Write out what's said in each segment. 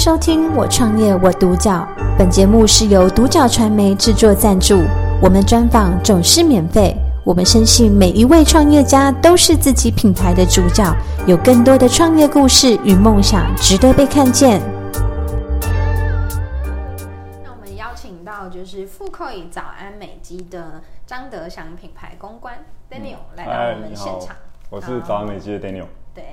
收听《我创业我独角》，本节目是由独角传媒制作赞助，我们专访总是免费。我们深信每一位创业家都是自己品牌的主角，有更多的创业故事与梦想值得被看见。那我们邀请到就是富扣以早安美肌的张德祥品牌公关 Daniel 来到我们现场。我是早安美肌的 Daniel。对，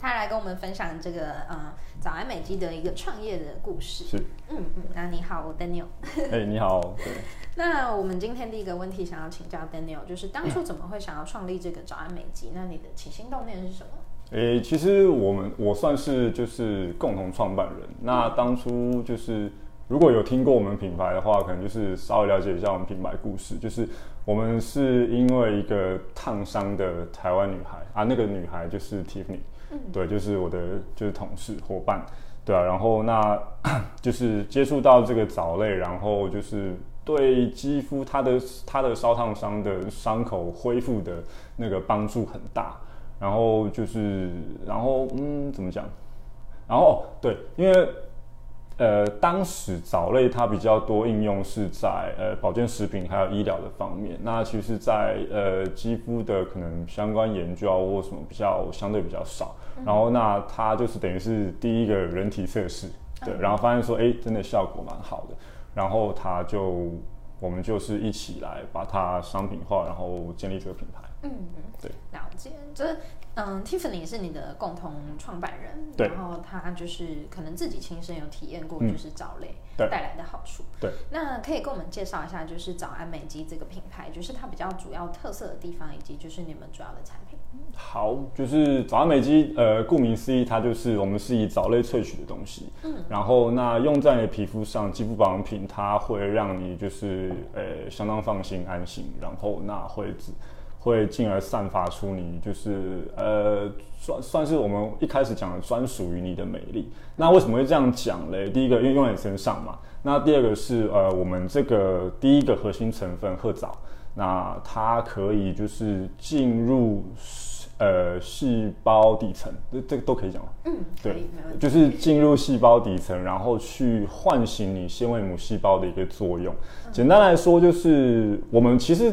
他来跟我们分享这个呃早安美肌的一个创业的故事。是，嗯嗯，那你好，我 Daniel。哎、欸，你好。对。那我们今天第一个问题想要请教 Daniel，就是当初怎么会想要创立这个早安美肌？那你的起心动念是什么？哎、欸，其实我们我算是就是共同创办人。那当初就是如果有听过我们品牌的话，可能就是稍微了解一下我们品牌故事。就是我们是因为一个烫伤的台湾女孩啊，那个女孩就是 Tiffany，嗯，对，就是我的就是同事伙伴，对啊。然后那 就是接触到这个藻类，然后就是。对肌肤，它的它的烧烫伤的伤口恢复的那个帮助很大。然后就是，然后嗯，怎么讲？然后对，因为呃，当时藻类它比较多应用是在呃保健食品还有医疗的方面。那其实在，在呃肌肤的可能相关研究啊或什么比较相对比较少。然后那它就是等于是第一个人体测试，对，然后发现说，哎，真的效果蛮好的。然后它就，我们就是一起来把它商品化，然后建立这个品牌。对，了解。就是嗯，Tiffany 是你的共同创办人，对。然后他就是可能自己亲身有体验过，就是藻类带来的好处。对。那可以跟我们介绍一下，就是早安美肌这个品牌，就是它比较主要特色的地方，以及就是你们主要的产品。好，就是早安美肌，呃，顾名思义，它就是我们是以藻类萃取的东西，嗯，然后那用在你的皮肤上，肌肤保养品，它会让你就是呃相当放心安心，然后那会会进而散发出你就是呃算算是我们一开始讲的专属于你的美丽。那为什么会这样讲嘞？第一个，因为用在你身上嘛。那第二个是呃我们这个第一个核心成分褐藻。那它可以就是进入呃细胞底层，这这个都可以讲吗？嗯，对，就是进入细胞底层，然后去唤醒你纤维母细胞的一个作用。嗯、简单来说，就是我们其实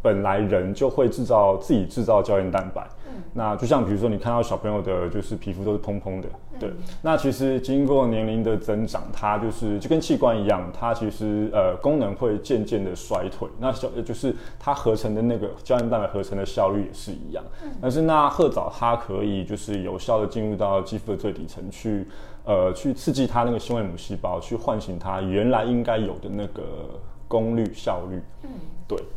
本来人就会制造自己制造胶原蛋白。那就像比如说，你看到小朋友的，就是皮肤都是蓬蓬的，对。那其实经过年龄的增长，它就是就跟器官一样，它其实呃功能会渐渐的衰退。那小就是它合成的那个胶原蛋白合成的效率也是一样。但是那褐藻它可以就是有效的进入到肌肤的最底层去，呃，去刺激它那个纤维母细胞，去唤醒它原来应该有的那个。功率效率，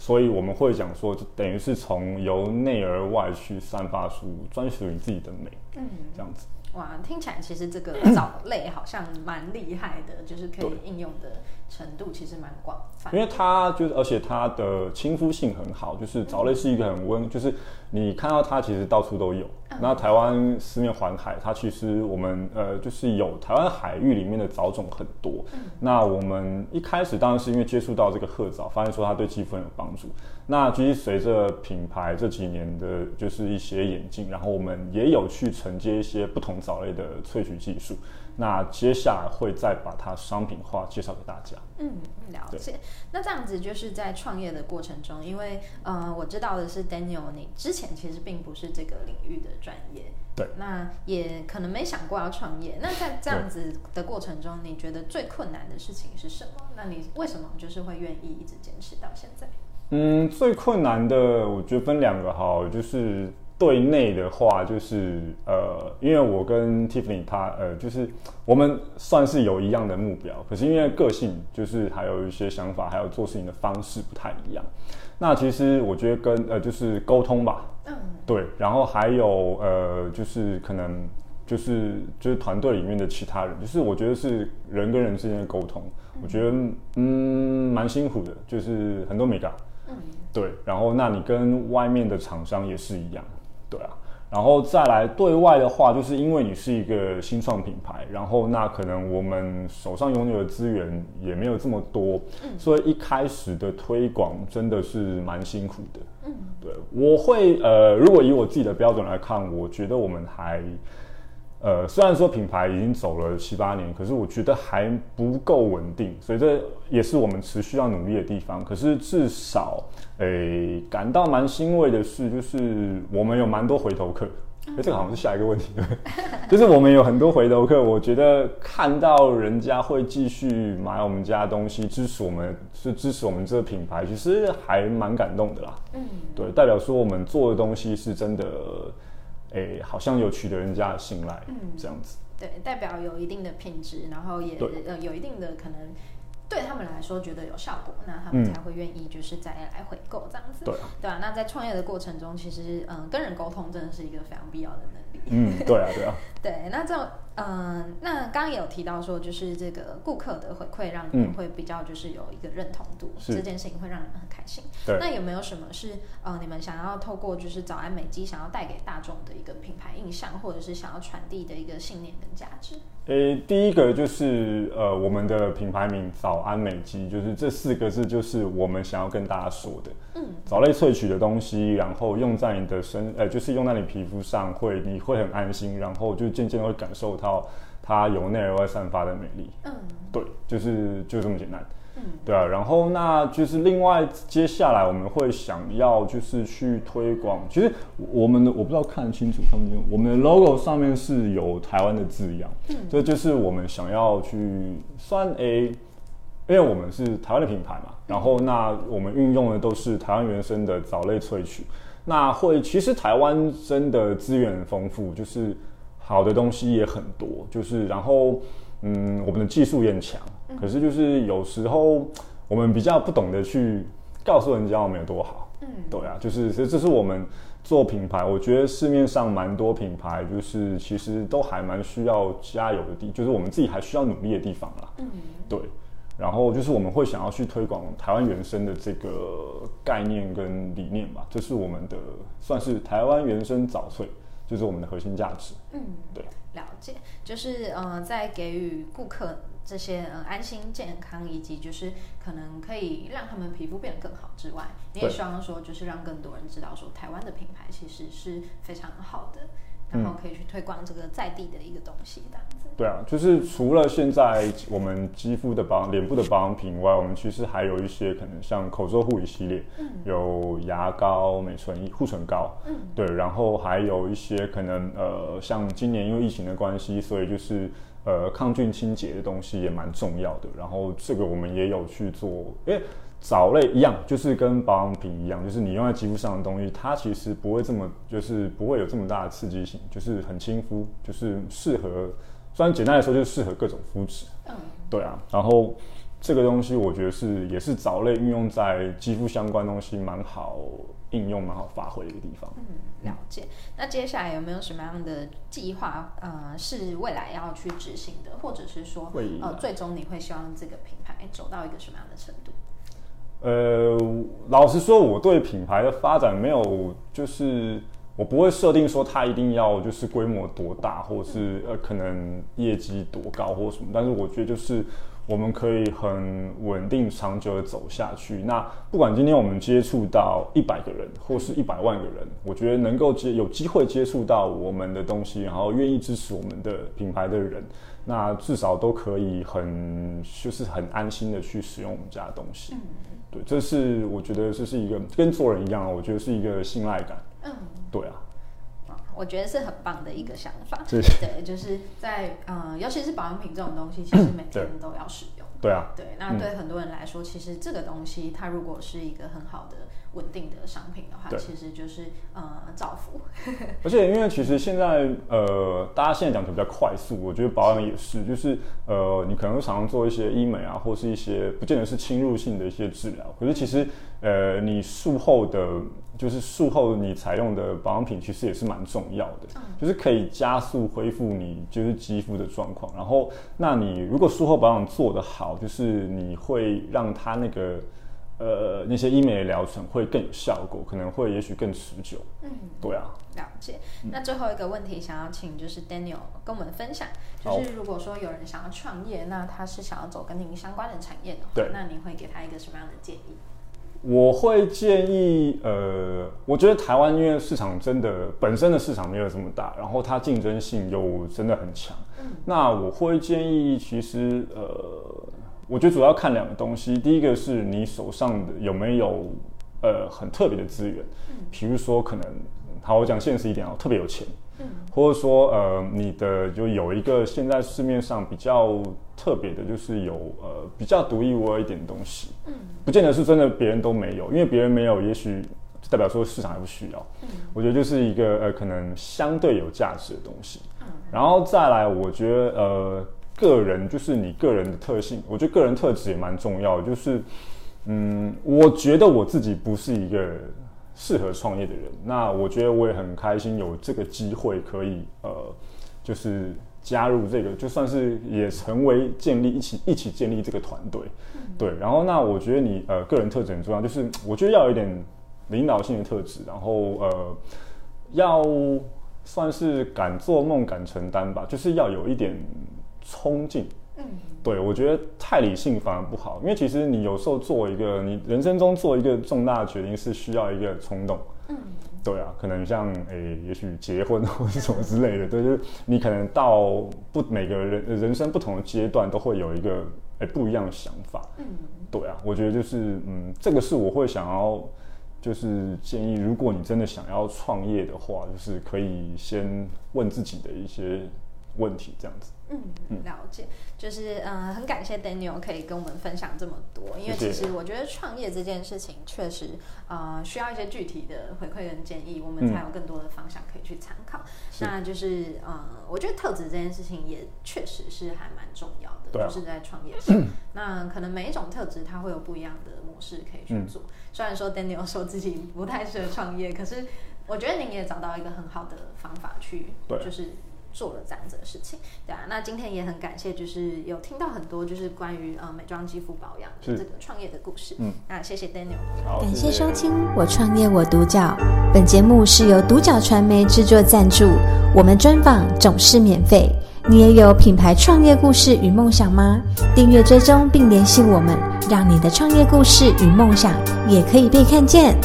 所以我们会讲说，就等于是从由内而外去散发出专属于自己的美，嗯，这样子。哇，听起来其实这个 藻类好像蛮厉害的，就是可以应用的程度其实蛮广泛。因为它就是，而且它的亲肤性很好，就是藻类是一个很温，就是你看到它其实到处都有。那台湾四面环海，它其实我们呃就是有台湾海域里面的藻种很多。那我们一开始当然是因为接触到这个褐藻，发现说它对肌肤很有帮助。那其实随着品牌这几年的就是一些演进，然后我们也有去承接一些不同藻类的萃取技术。那接下来会再把它商品化介绍给大家。嗯，了解。那这样子就是在创业的过程中，因为呃，我知道的是 Daniel，你之前其实并不是这个领域的专业。对。那也可能没想过要创业。那在这样子的过程中，你觉得最困难的事情是什么？那你为什么就是会愿意一直坚持到现在？嗯，最困难的我觉得分两个哈，就是。对内的话，就是呃，因为我跟 Tiffany 他呃，就是我们算是有一样的目标，可是因为个性就是还有一些想法，还有做事情的方式不太一样。那其实我觉得跟呃，就是沟通吧，嗯，对，然后还有呃，就是可能就是就是团队里面的其他人，就是我觉得是人跟人之间的沟通，我觉得嗯蛮辛苦的，就是很多美感，嗯，对，然后那你跟外面的厂商也是一样。对啊，然后再来对外的话，就是因为你是一个新创品牌，然后那可能我们手上拥有的资源也没有这么多，嗯，所以一开始的推广真的是蛮辛苦的。嗯，对，我会呃，如果以我自己的标准来看，我觉得我们还呃，虽然说品牌已经走了七八年，可是我觉得还不够稳定，所以这也是我们持续要努力的地方。可是至少，诶、欸，感到蛮欣慰的是，就是我们有蛮多回头客。哎、欸，这个好像是下一个问题，对，就是我们有很多回头客，我觉得看到人家会继续买我们家的东西，支持我们，是支持我们这个品牌，其实还蛮感动的啦。嗯，对，代表说我们做的东西是真的。哎，好像有取得人家的信赖，嗯，这样子，对，代表有一定的品质，然后也呃有一定的可能对他们来说觉得有效果，那他们才会愿意就是再来回购这样子，对，对啊，那在创业的过程中，其实嗯，跟人沟通真的是一个非常必要的能力，嗯，对啊，对啊，对，那这种。嗯，那刚刚也有提到说，就是这个顾客的回馈让你们会比较就是有一个认同度，嗯、这件事情会让你们很开心。对，那有没有什么是呃你们想要透过就是早安美肌想要带给大众的一个品牌印象，或者是想要传递的一个信念跟价值？诶，第一个就是呃我们的品牌名早安美肌，就是这四个字就是我们想要跟大家说的。嗯，藻类萃取的东西，然后用在你的身，呃，就是用在你皮肤上会你会很安心，然后就渐渐会感受到。它由内而外散发的美丽，嗯，对，就是就这么简单，嗯，对啊，然后那就是另外接下来我们会想要就是去推广，其实我们的我不知道看得清楚看不清楚，我们的 logo 上面是有台湾的字样，嗯，这就是我们想要去算 A，因为我们是台湾的品牌嘛，然后那我们运用的都是台湾原生的藻类萃取，那会其实台湾真的资源很丰富，就是。好的东西也很多，就是然后，嗯，我们的技术也很强，可是就是有时候我们比较不懂得去告诉人家我们有多好，嗯，对啊，就是这这是我们做品牌，我觉得市面上蛮多品牌，就是其实都还蛮需要加油的地，就是我们自己还需要努力的地方啦，嗯，对，然后就是我们会想要去推广台湾原生的这个概念跟理念吧，这是我们的算是台湾原生早萃。就是我们的核心价值。嗯，对，了解，就是呃，在给予顾客这些呃安心、健康，以及就是可能可以让他们皮肤变得更好之外，你也希望说，就是让更多人知道说，台湾的品牌其实是非常好的。然后可以去推广这个在地的一个东西，这样子。对啊，就是除了现在我们肌肤的保养、脸部的保养品以外，我们其实还有一些可能像口罩护理系列，嗯，有牙膏、美唇、护唇膏，嗯，对，然后还有一些可能呃，像今年因为疫情的关系，所以就是呃抗菌清洁的东西也蛮重要的。然后这个我们也有去做，因为。藻类一样，就是跟保养品一样，就是你用在肌肤上的东西，它其实不会这么，就是不会有这么大的刺激性，就是很亲肤，就是适合，虽然简单来说就是适合各种肤质。嗯，对啊。然后这个东西我觉得是也是藻类运用在肌肤相关东西蛮好应用、蛮好发挥的一个地方。嗯，了解。那接下来有没有什么样的计划？呃，是未来要去执行的，或者是说，呃，最终你会希望这个品牌走到一个什么样的程度？呃，老实说，我对品牌的发展没有，就是我不会设定说它一定要就是规模多大，或是呃可能业绩多高或什么。但是我觉得就是我们可以很稳定长久的走下去。那不管今天我们接触到一百个人，或是一百万个人，我觉得能够接有机会接触到我们的东西，然后愿意支持我们的品牌的人，那至少都可以很就是很安心的去使用我们家的东西。对，这是我觉得这是一个跟做人一样，我觉得是一个信赖感。嗯，对啊，我觉得是很棒的一个想法。对，对，就是在呃，尤其是保养品这种东西，其实每天都要使用。对啊，对，那对很多人来说，其实这个东西它如果是一个很好的。稳定的商品的话，其实就是呃造福。而且因为其实现在呃，大家现在讲的比较快速，我觉得保养也是，就是呃，你可能常常做一些医美啊，或是一些不见得是侵入性的一些治疗。可是其实呃，你术后的，就是术后你采用的保养品，其实也是蛮重要的，就是可以加速恢复你就是肌肤的状况。然后，那你如果术后保养做得好，就是你会让它那个。呃，那些医美的疗程会更有效果，可能会也许更持久。嗯，对啊，了解。那最后一个问题，想要请就是 Daniel 跟我们分享，就是如果说有人想要创业，那他是想要走跟您相关的产业的话，对，那您会给他一个什么样的建议？我会建议，呃，我觉得台湾因为市场真的本身的市场没有这么大，然后它竞争性又真的很强。嗯，那我会建议，其实，呃，我觉得主要看两个东西，第一个是你手上的有没有，呃，很特别的资源，嗯，比如说可能，好，我讲现实一点哦，特别有钱。或者说，呃，你的就有一个现在市面上比较特别的，就是有呃比较独一无二一点的东西，嗯，不见得是真的别人都没有，因为别人没有，也许代表说市场还不需要。嗯，我觉得就是一个呃可能相对有价值的东西。嗯，然后再来，我觉得呃个人就是你个人的特性，我觉得个人特质也蛮重要的，就是嗯，我觉得我自己不是一个。适合创业的人，那我觉得我也很开心有这个机会可以呃，就是加入这个，就算是也成为建立一起一起建立这个团队，嗯、对。然后那我觉得你呃个人特质很重要，就是我觉得要有一点领导性的特质，然后呃要算是敢做梦敢承担吧，就是要有一点冲劲。嗯，对，我觉得太理性反而不好，因为其实你有时候做一个你人生中做一个重大的决定是需要一个冲动。嗯，对啊，可能像诶、欸，也许结婚或者什么之类的，对，就是你可能到不每个人人生不同的阶段都会有一个诶、欸、不一样的想法。嗯，对啊，我觉得就是嗯，这个是我会想要就是建议，如果你真的想要创业的话，就是可以先问自己的一些问题，这样子。嗯，了解，就是嗯、呃，很感谢 Daniel 可以跟我们分享这么多，因为其实我觉得创业这件事情确实呃需要一些具体的回馈跟建议，我们才有更多的方向可以去参考。嗯、那就是呃，我觉得特质这件事情也确实是还蛮重要的，啊、就是在创业上，那可能每一种特质它会有不一样的模式可以去做。嗯、虽然说 Daniel 说自己不太适合创业，可是我觉得您也找到一个很好的方法去，就是。做了这样子的事情，对啊，那今天也很感谢，就是有听到很多就是关于呃美妆肌肤保养的这个创业的故事。嗯，那谢谢 Daniel，好，感谢收听我创业我独角。本节目是由独角传媒制作赞助，我们专访总是免费。你也有品牌创业故事与梦想吗？订阅追踪并联系我们，让你的创业故事与梦想也可以被看见。